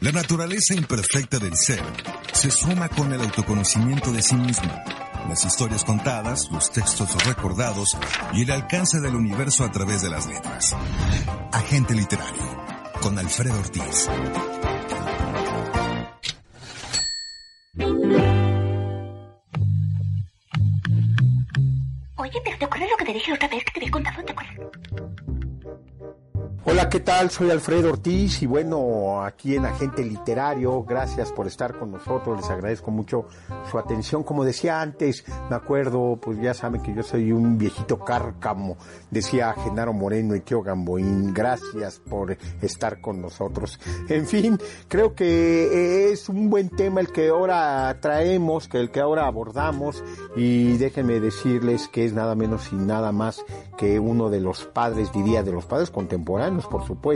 La naturaleza imperfecta del ser se suma con el autoconocimiento de sí mismo, las historias contadas, los textos recordados y el alcance del universo a través de las letras. Agente literario, con Alfredo Ortiz. Oye, pero ¿te acuerdas lo que te dije otra vez Soy Alfredo Ortiz y bueno, aquí en Agente Literario, gracias por estar con nosotros, les agradezco mucho su atención. Como decía antes, me acuerdo, pues ya saben que yo soy un viejito cárcamo, decía Genaro Moreno y Tío Gamboín, gracias por estar con nosotros. En fin, creo que es un buen tema el que ahora traemos, que el que ahora abordamos y déjenme decirles que es nada menos y nada más que uno de los padres, diría, de los padres contemporáneos por supuesto,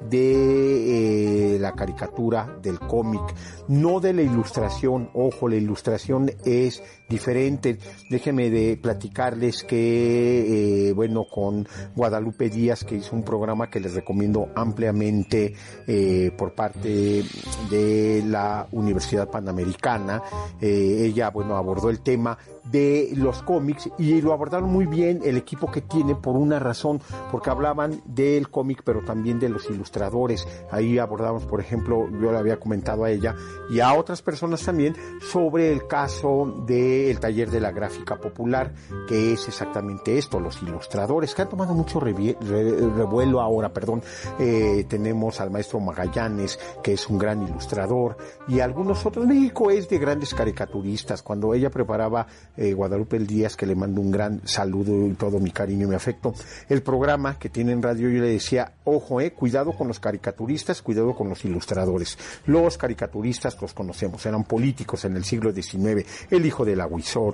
de eh, la caricatura, del cómic, no de la ilustración. Ojo, la ilustración es diferente. Déjenme de platicarles que, eh, bueno, con Guadalupe Díaz, que hizo un programa que les recomiendo ampliamente eh, por parte de la Universidad Panamericana. ella, bueno, abordó el tema de los cómics y lo abordaron muy bien el equipo que tiene por una razón, porque hablaban del cómic pero también de los ilustradores. Ahí abordamos, por ejemplo, yo le había comentado a ella y a otras personas también sobre el caso del taller de la gráfica popular, que es exactamente esto, los ilustradores, que han tomado mucho revuelo ahora, perdón. Eh, tenemos al maestro Magallanes, que es un gran ilustrador, y algunos otros. México es de grandes caricaturistas. Cuando ella preparaba eh, Guadalupe el Díaz, que le mando un gran saludo y todo mi cariño y mi afecto. El programa que tiene en radio, yo le decía, ojo, eh, cuidado con los caricaturistas, cuidado con los ilustradores. Los caricaturistas los conocemos, eran políticos en el siglo XIX, el hijo del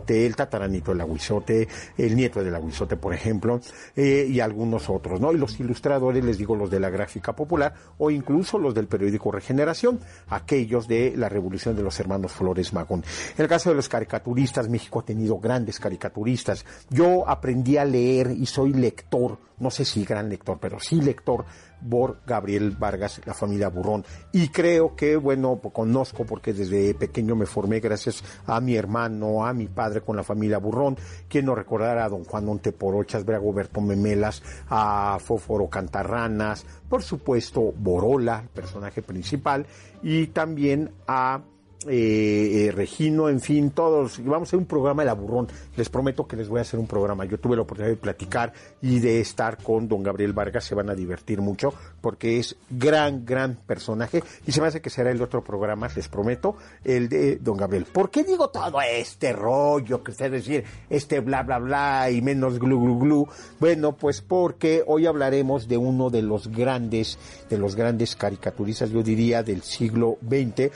el tataranito del aguizote, el nieto del aguizote, por ejemplo, eh, y algunos otros, ¿no? Y los ilustradores, les digo, los de la gráfica popular o incluso los del periódico Regeneración, aquellos de la revolución de los hermanos Flores Magón. En el caso de los caricaturistas, México ha tenido grandes caricaturistas. Yo aprendí a leer y soy lector, no sé si gran lector, pero sí lector por Gabriel Vargas, la familia Burrón. Y creo que, bueno, conozco porque desde pequeño me formé gracias a mi hermano, a mi padre con la familia Burrón, quien no recordará a don Juan Monteporochas, ver a Goberto Memelas, a Fóforo Cantarranas, por supuesto Borola, personaje principal, y también a eh, eh, Regino, en fin, todos. Vamos a hacer un programa de la burrón. Les prometo que les voy a hacer un programa. Yo tuve la oportunidad de platicar y de estar con don Gabriel Vargas. Se van a divertir mucho porque es gran, gran personaje. Y se me hace que será el otro programa, les prometo, el de don Gabriel. ¿Por qué digo todo este rollo que usted decir, este bla, bla, bla y menos glu, glu, glu? Bueno, pues porque hoy hablaremos de uno de los grandes, de los grandes caricaturistas, yo diría, del siglo XX,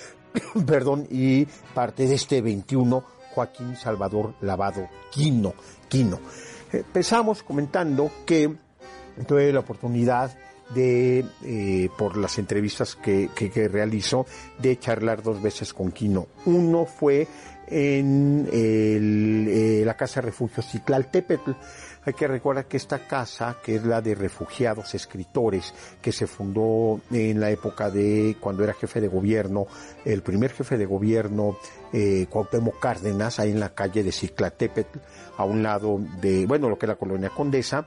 perdón, y parte de este 21, Joaquín Salvador Lavado Quino. Quino. Empezamos comentando que tuve la oportunidad de, eh, por las entrevistas que, que, realizó, de charlar dos veces con Quino. Uno fue en eh, la Casa Refugio Ciclaltépetl, hay que recordar que esta casa, que es la de refugiados escritores, que se fundó en la época de cuando era jefe de gobierno, el primer jefe de gobierno, eh, Cuauhtémoc Cárdenas, ahí en la calle de Ciclatépetl, a un lado de, bueno, lo que es la colonia Condesa,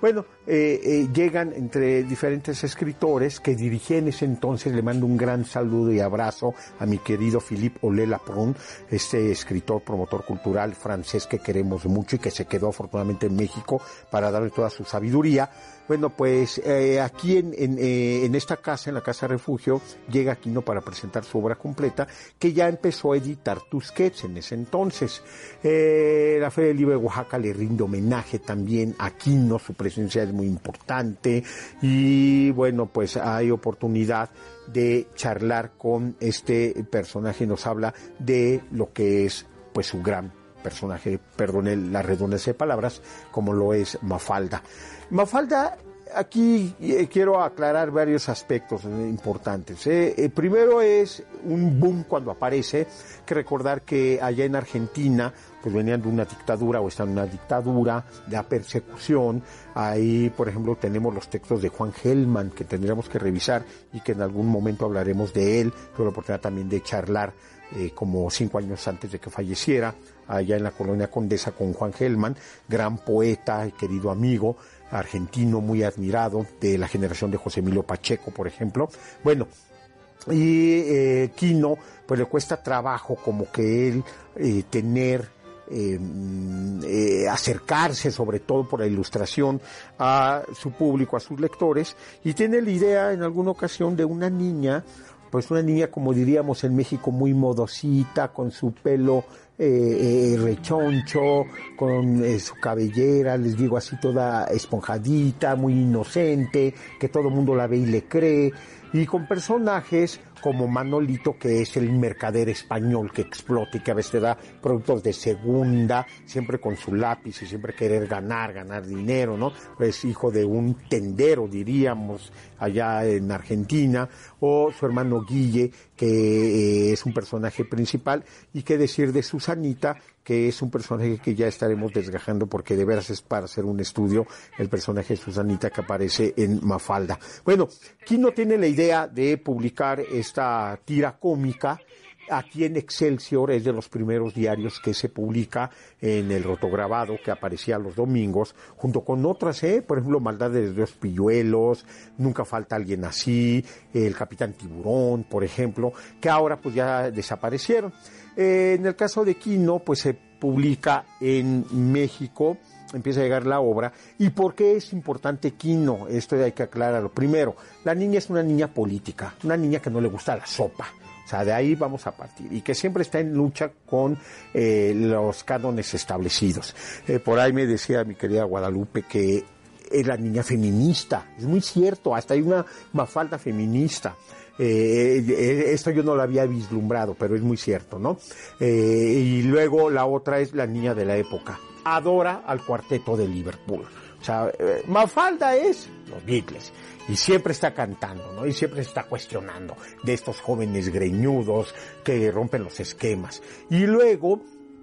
bueno, eh, eh, llegan entre diferentes escritores que dirigí en ese entonces, le mando un gran saludo y abrazo a mi querido Philippe Olela Lapron, este escritor, promotor cultural francés que queremos mucho y que se quedó afortunadamente en México para darle toda su sabiduría. Bueno, pues eh, aquí en, eh, en, esta casa, en la Casa Refugio, llega Aquino para presentar su obra completa, que ya empezó a editar Tusquets en ese entonces. Eh, la Feria del Libro de Oaxaca le rinde homenaje también a Aquino, su presencia es importante y bueno, pues hay oportunidad de charlar con este personaje, nos habla de lo que es pues su gran personaje, perdone la redundancia de palabras, como lo es Mafalda. Mafalda aquí eh, quiero aclarar varios aspectos importantes. ¿eh? primero es un boom cuando aparece, que recordar que allá en Argentina pues venían de una dictadura o están en una dictadura, de la persecución. Ahí, por ejemplo, tenemos los textos de Juan Gelman que tendríamos que revisar y que en algún momento hablaremos de él. Tuve la oportunidad también de charlar eh, como cinco años antes de que falleciera, allá en la colonia Condesa con Juan Gelman, gran poeta y querido amigo argentino muy admirado de la generación de José Emilio Pacheco, por ejemplo. Bueno, y eh, Quino, pues le cuesta trabajo como que él eh, tener Em, eh, acercarse sobre todo por la ilustración a su público, a sus lectores, y tiene la idea en alguna ocasión de una niña, pues una niña como diríamos en México muy modosita, con su pelo eh, eh, rechoncho, con su cabellera, les digo así toda esponjadita, muy inocente, que todo el mundo la ve y le cree, y con personajes como Manolito, que es el mercader español que explota y que a veces te da productos de segunda, siempre con su lápiz y siempre querer ganar, ganar dinero, ¿no? Es hijo de un tendero, diríamos, allá en Argentina, o su hermano Guille, que eh, es un personaje principal, y qué decir de Susanita, que es un personaje que ya estaremos desgajando porque de veras es para hacer un estudio el personaje de Susanita que aparece en Mafalda. Bueno, ¿quién no tiene la idea de publicar esta tira cómica? Aquí en Excelsior es de los primeros diarios que se publica en el rotograbado que aparecía los domingos, junto con otras, ¿eh? por ejemplo, Maldades de los Pilluelos, Nunca falta alguien así, El Capitán Tiburón, por ejemplo, que ahora pues ya desaparecieron. Eh, en el caso de Quino, pues se publica en México, empieza a llegar la obra. ¿Y por qué es importante Quino? Esto hay que aclararlo. Primero, la niña es una niña política, una niña que no le gusta la sopa. Sea, de ahí vamos a partir. Y que siempre está en lucha con eh, los cánones establecidos. Eh, por ahí me decía mi querida Guadalupe que es la niña feminista. Es muy cierto, hasta hay una mafalda feminista. Eh, esto yo no lo había vislumbrado, pero es muy cierto, ¿no? Y luego la otra es la niña de la época. Adora al cuarteto de Liverpool. O sea, Mafalda es los Beatles. Y siempre está cantando, ¿no? Y siempre está cuestionando de estos jóvenes greñudos que rompen los esquemas. Y luego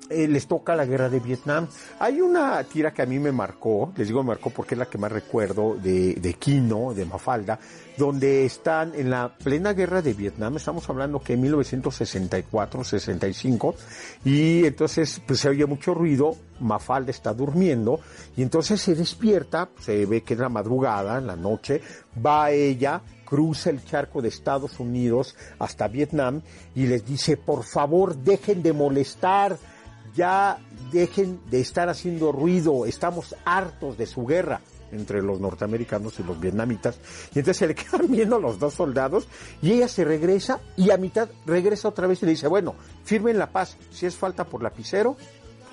eh, les toca la guerra de Vietnam. Hay una tira que a mí me marcó, les digo me marcó porque es la que más recuerdo de, de Kino, de Mafalda, donde están en la plena guerra de Vietnam, estamos hablando que en 1964, 65, y entonces pues se oye mucho ruido, Mafalda está durmiendo, y entonces se despierta, se ve que es la madrugada, en la noche, va ella, cruza el charco de Estados Unidos hasta Vietnam y les dice, por favor, dejen de molestar, ya dejen de estar haciendo ruido, estamos hartos de su guerra entre los norteamericanos y los vietnamitas. Y entonces se le quedan viendo los dos soldados y ella se regresa y a mitad regresa otra vez y le dice, bueno, firmen la paz, si es falta por lapicero,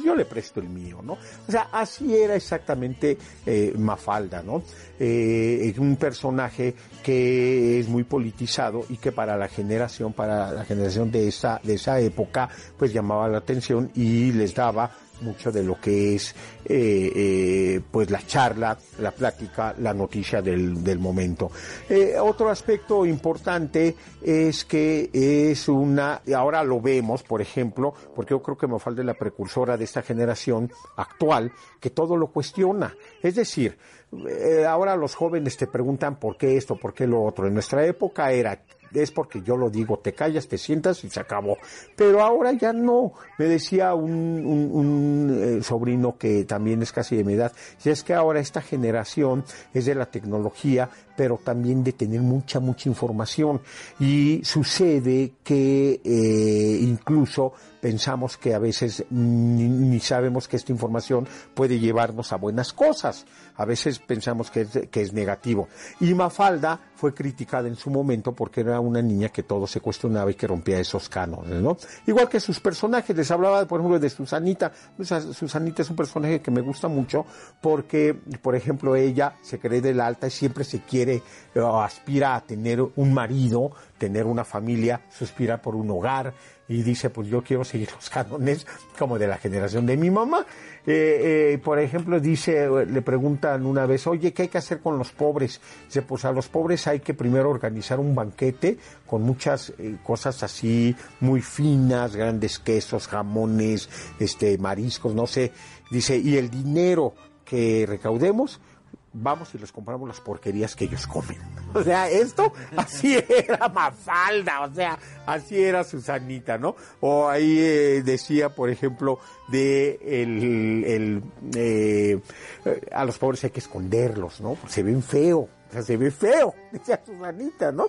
yo le presto el mío, ¿no? O sea, así era exactamente eh, Mafalda, ¿no? Eh, un personaje que es muy politizado y que para la generación, para la generación de esa, de esa época, pues llamaba la atención y les daba mucho de lo que es eh, eh, pues la charla, la plática, la noticia del, del momento. Eh, otro aspecto importante es que es una, ahora lo vemos, por ejemplo, porque yo creo que me falta la precursora de esta generación actual, que todo lo cuestiona. Es decir, ahora los jóvenes te preguntan por qué esto, por qué lo otro. En nuestra época era es porque yo lo digo, te callas, te sientas y se acabó. Pero ahora ya no. Me decía un, un, eh, sobrino que también es casi de mi edad, si es que ahora esta generación es de la tecnología, pero también de tener mucha, mucha información. Y sucede que eh, incluso pensamos que a veces ni, sabemos que esta información puede llevarnos a buenas cosas. A veces pensamos que es, que es negativo. Y Mafalda fue criticada en su momento porque era una niña que todo se cuestionaba y que rompía esos cánones, ¿no? Igual que sus personajes, les hablaba, por ejemplo, de Susanita. Susanita es un personaje que me gusta mucho porque, por ejemplo, ella se cree de la alta y siempre se quiere aspira a tener un marido, tener una familia, suspira por un hogar y dice, pues yo quiero seguir los cánones como de la generación de mi mamá. Eh, eh, por ejemplo, dice, le preguntan una vez, oye, ¿qué hay que hacer con los pobres? Dice, pues a los pobres hay que primero organizar un banquete con muchas eh, cosas así muy finas, grandes quesos, jamones, este, mariscos, no sé. Dice, y el dinero que recaudemos, vamos y les compramos las porquerías que ellos comen. O sea, esto así era Mafalda, o sea, así era Susanita, ¿no? O ahí eh, decía, por ejemplo, de el, el eh, a los pobres hay que esconderlos, ¿no? se ven feo, o sea, se ve feo, decía Susanita, ¿no?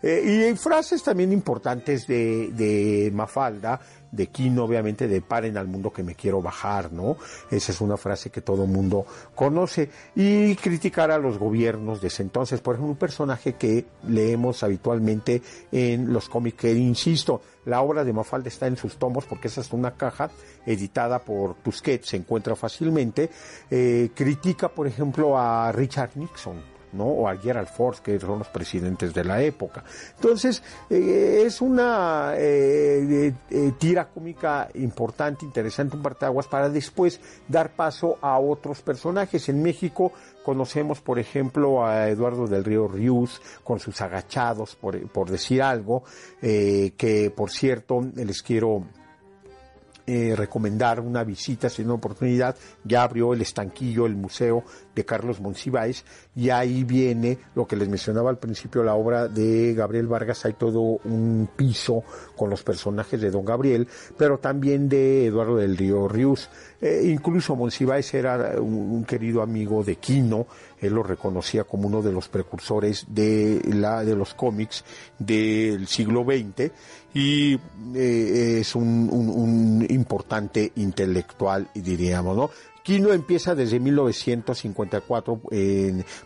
Eh, y hay frases también importantes de, de Mafalda, de Quino, obviamente, de paren al mundo que me quiero bajar, ¿no? Esa es una frase que todo mundo conoce. Y criticar a los gobiernos de ese entonces. Por ejemplo, un personaje que leemos habitualmente en los cómics, que insisto, la obra de Mafalda está en sus tomos porque esa es una caja editada por Tusquets, se encuentra fácilmente. Eh, critica, por ejemplo, a Richard Nixon, ¿no? O a Gerald Ford, que son los presidentes de la época. Entonces, eh, es una eh, eh, tira cómica importante, interesante, un partaguas, para después dar paso a otros personajes. En México conocemos, por ejemplo, a Eduardo del Río Rius, con sus agachados, por, por decir algo, que, por cierto, les quiero eh, recomendar una visita, si una oportunidad, ya abrió el estanquillo, el museo de Carlos Monsiváis, y ahí viene lo que les mencionaba al principio, la obra de Gabriel Vargas, hay todo un piso con los personajes de Don Gabriel, pero también de Eduardo del Río Rius. Eh, incluso Monsiváis era un, querido amigo de Quino, él lo reconocía como uno de los precursores de la de los cómics del siglo XX y eh, es un, un, importante intelectual, diríamos, ¿no? Quino empieza desde 1954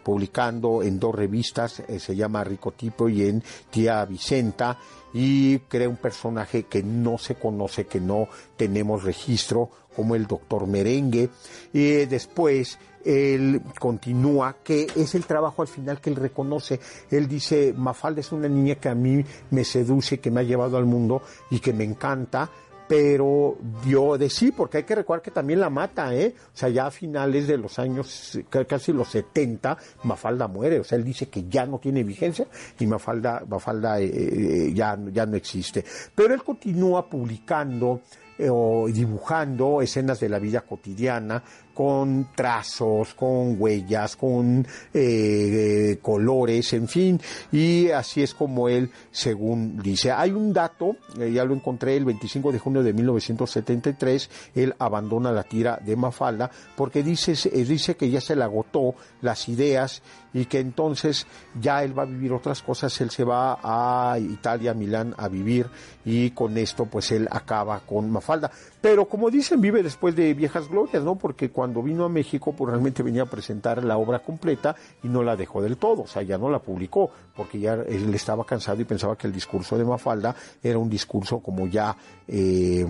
publicando en dos revistas, eh, se llama Ricotipo y en Tía Vicenta, y crea un personaje que no se conoce, que no tenemos registro, como el doctor Merengue. Y después él continúa, que es el trabajo al final que él reconoce. Él dice, Mafalda es una niña que a mí me seduce, que me ha llevado al mundo y que me encanta, pero dio de sí, porque hay que recordar que también la mata, ¿eh? O sea, ya a finales de los años, casi los 70, Mafalda muere, o sea, él dice que ya no tiene vigencia y Mafalda, Mafalda eh, eh, ya, ya no existe. Pero él continúa publicando eh, o dibujando escenas de la vida cotidiana con trazos, con huellas, con eh, colores, en fin, y así es como él, según dice. Hay un dato, eh, ya lo encontré, el 25 de junio de 1973, él abandona la tira de Mafalda porque dice, dice que ya se le agotó las ideas y que entonces ya él va a vivir otras cosas, él se va a Italia, Milán a vivir y con esto pues él acaba con Mafalda. Pero como dicen, vive después de viejas glorias, ¿no? Porque cuando vino a México pues realmente venía a presentar la obra completa y no la dejó del todo, o sea, ya no la publicó porque ya él estaba cansado y pensaba que el discurso de Mafalda era un discurso como ya, eh,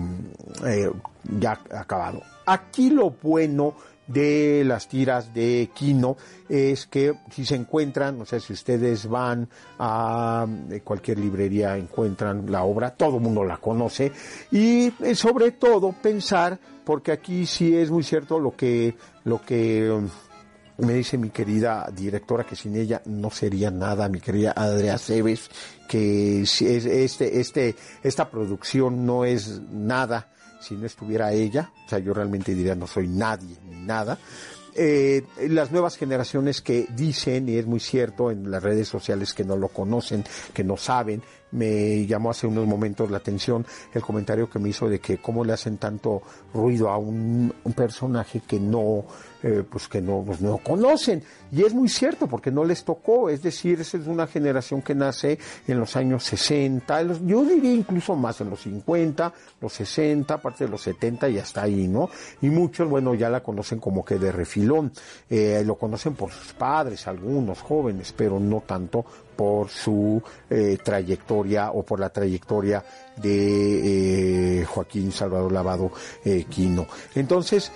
eh, ya acabado. Aquí lo bueno de las tiras de Quino es que si se encuentran, no sé si ustedes van a eh, cualquier librería, encuentran la obra, todo el mundo la conoce, y eh, sobre todo pensar, porque aquí sí es muy cierto lo que, lo que um, me dice mi querida directora que sin ella no sería nada, mi querida Adriana Cebes, que este, este, esta producción no es nada si no estuviera ella, o sea, yo realmente diría no soy nadie ni nada. Eh, las nuevas generaciones que dicen, y es muy cierto en las redes sociales que no lo conocen, que no saben, me llamó hace unos momentos la atención el comentario que me hizo de que cómo le hacen tanto ruido a un, personaje que no, eh, pues que no, pues no conocen. Y es muy cierto porque no les tocó, es decir, es una generación que nace en los años 60, yo diría incluso más en los 50, los 60, parte de los 70 y hasta ahí, ¿no? Y muchos, bueno, ya la conocen como que de refilón, eh, lo conocen por sus padres, algunos jóvenes, pero no tanto por su eh, trayectoria o por la trayectoria de eh, Joaquín Salvador Lavado Quino. Entonces,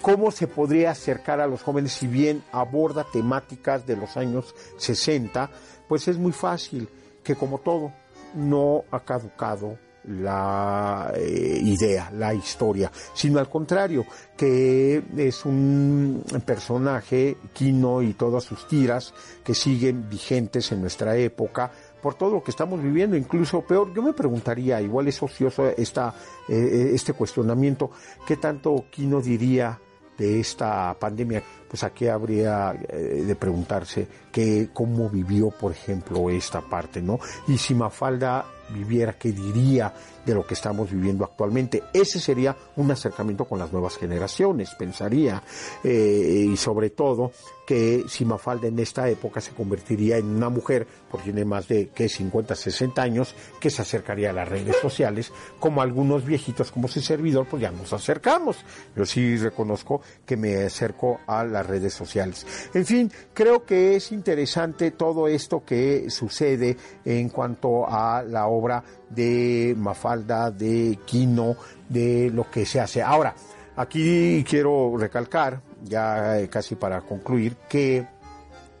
¿cómo se podría acercar a los jóvenes si bien aborda temáticas de los años 60? Pues es muy fácil, que como todo, no ha caducado la eh, idea, la historia, sino al contrario, que es un personaje, Quino y todas sus tiras, que siguen vigentes en nuestra época, por todo lo que estamos viviendo, incluso peor. Yo me preguntaría, igual es ocioso esta, eh, este cuestionamiento, ¿qué tanto Quino diría de esta pandemia? Pues aquí habría eh, de preguntarse que cómo vivió, por ejemplo, esta parte, ¿no? Y si Mafalda viviera, qué diría de lo que estamos viviendo actualmente. Ese sería un acercamiento con las nuevas generaciones, pensaría, eh, y sobre todo que si Mafalda en esta época se convertiría en una mujer, porque tiene más de que 50, 60 años, que se acercaría a las redes sociales, como algunos viejitos como su servidor, pues ya nos acercamos. Yo sí reconozco que me acerco a las redes sociales. En fin, creo que es interesante todo esto que sucede en cuanto a la obra de Mafalda, de Quino, de lo que se hace. Ahora, aquí quiero recalcar, ya eh, casi para concluir, que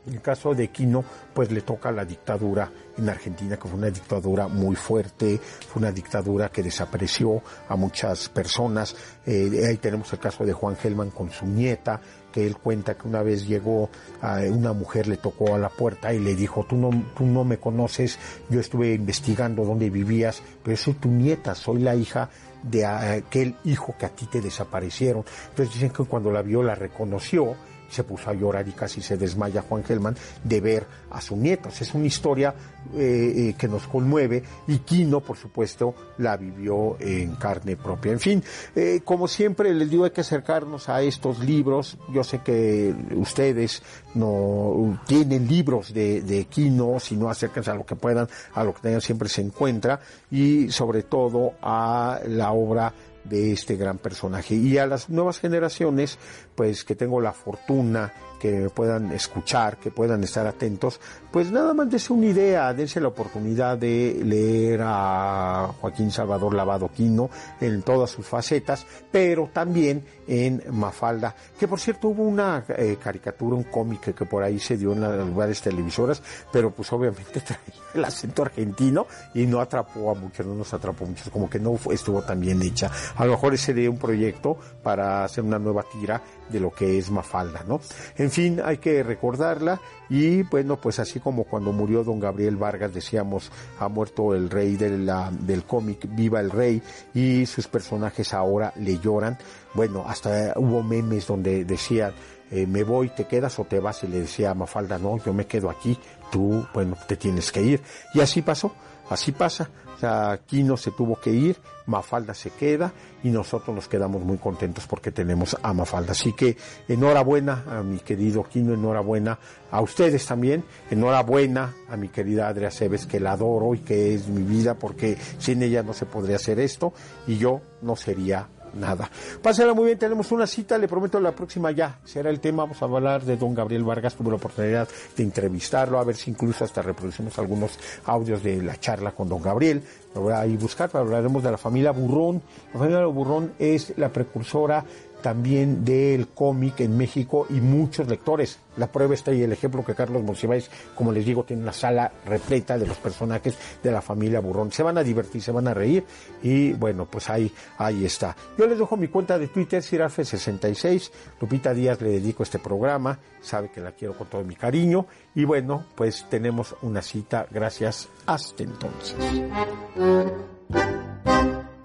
el caso de Quino, pues le toca la dictadura en Argentina, que fue una dictadura muy fuerte, fue una dictadura que desapareció a muchas personas. Eh, ahí tenemos el caso de Juan Gelman con su nieta, que él cuenta que una vez llegó, a una mujer le tocó a la puerta y le dijo, tú no, tú no me conoces, yo estuve investigando dónde vivías, pero soy tu nieta, soy la hija de aquel hijo que a ti te desaparecieron. Entonces dicen que cuando la vio la reconoció, se puso a llorar y casi se desmaya Juan Gelman de ver a su nieto. Es una historia eh, eh, que nos conmueve y Quino, por supuesto, la vivió en carne propia. En fin, eh, como siempre les digo, hay que acercarnos a estos libros. Yo sé que ustedes no tienen libros de, de Quino, si no acérquense a lo que puedan, a lo que tengan siempre se encuentra y sobre todo a la obra de este gran personaje. Y a las nuevas generaciones, pues que tengo la fortuna que puedan escuchar, que puedan estar atentos, pues nada más dense una idea, dense la oportunidad de leer a Joaquín Salvador Lavado Quino en todas sus facetas, pero también en Mafalda, que por cierto hubo una eh, caricatura, un cómic que por ahí se dio en las lugares televisoras, pero pues obviamente traía el acento argentino y no atrapó a muchos, no nos atrapó a muchos, como que no estuvo tan bien hecha. A lo mejor ese sería un proyecto para hacer una nueva tira de lo que es Mafalda, ¿no? En fin, hay que recordarla y bueno, pues así como cuando murió don Gabriel Vargas decíamos, ha muerto el rey de del cómic, viva el rey y sus personajes ahora le lloran. Bueno, hasta hubo memes donde decían, eh, me voy, te quedas o te vas y le decía a Mafalda, no, yo me quedo aquí, tú, bueno, te tienes que ir. Y así pasó, así pasa. Quino se tuvo que ir, Mafalda se queda y nosotros nos quedamos muy contentos porque tenemos a Mafalda. Así que enhorabuena a mi querido Quino, enhorabuena a ustedes también, enhorabuena a mi querida Adria Cebes que la adoro y que es mi vida porque sin ella no se podría hacer esto y yo no sería nada. Pásenla muy bien, tenemos una cita, le prometo la próxima ya será el tema, vamos a hablar de don Gabriel Vargas, tuve la oportunidad de entrevistarlo, a ver si incluso hasta reproducimos algunos audios de la charla con don Gabriel, lo voy a ir buscar, hablaremos de la familia Burrón, la familia Burrón es la precursora también del cómic en México y muchos lectores. La prueba está ahí el ejemplo que Carlos Monsiváis, como les digo, tiene una sala repleta de los personajes de la familia Burrón. Se van a divertir, se van a reír y bueno, pues ahí, ahí está. Yo les dejo mi cuenta de Twitter, Sirafe66. Lupita Díaz le dedico este programa, sabe que la quiero con todo mi cariño y bueno, pues tenemos una cita. Gracias. Hasta entonces.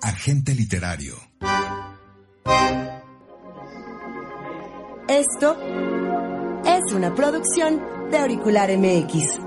Agente literario. Esto es una producción de Auricular MX.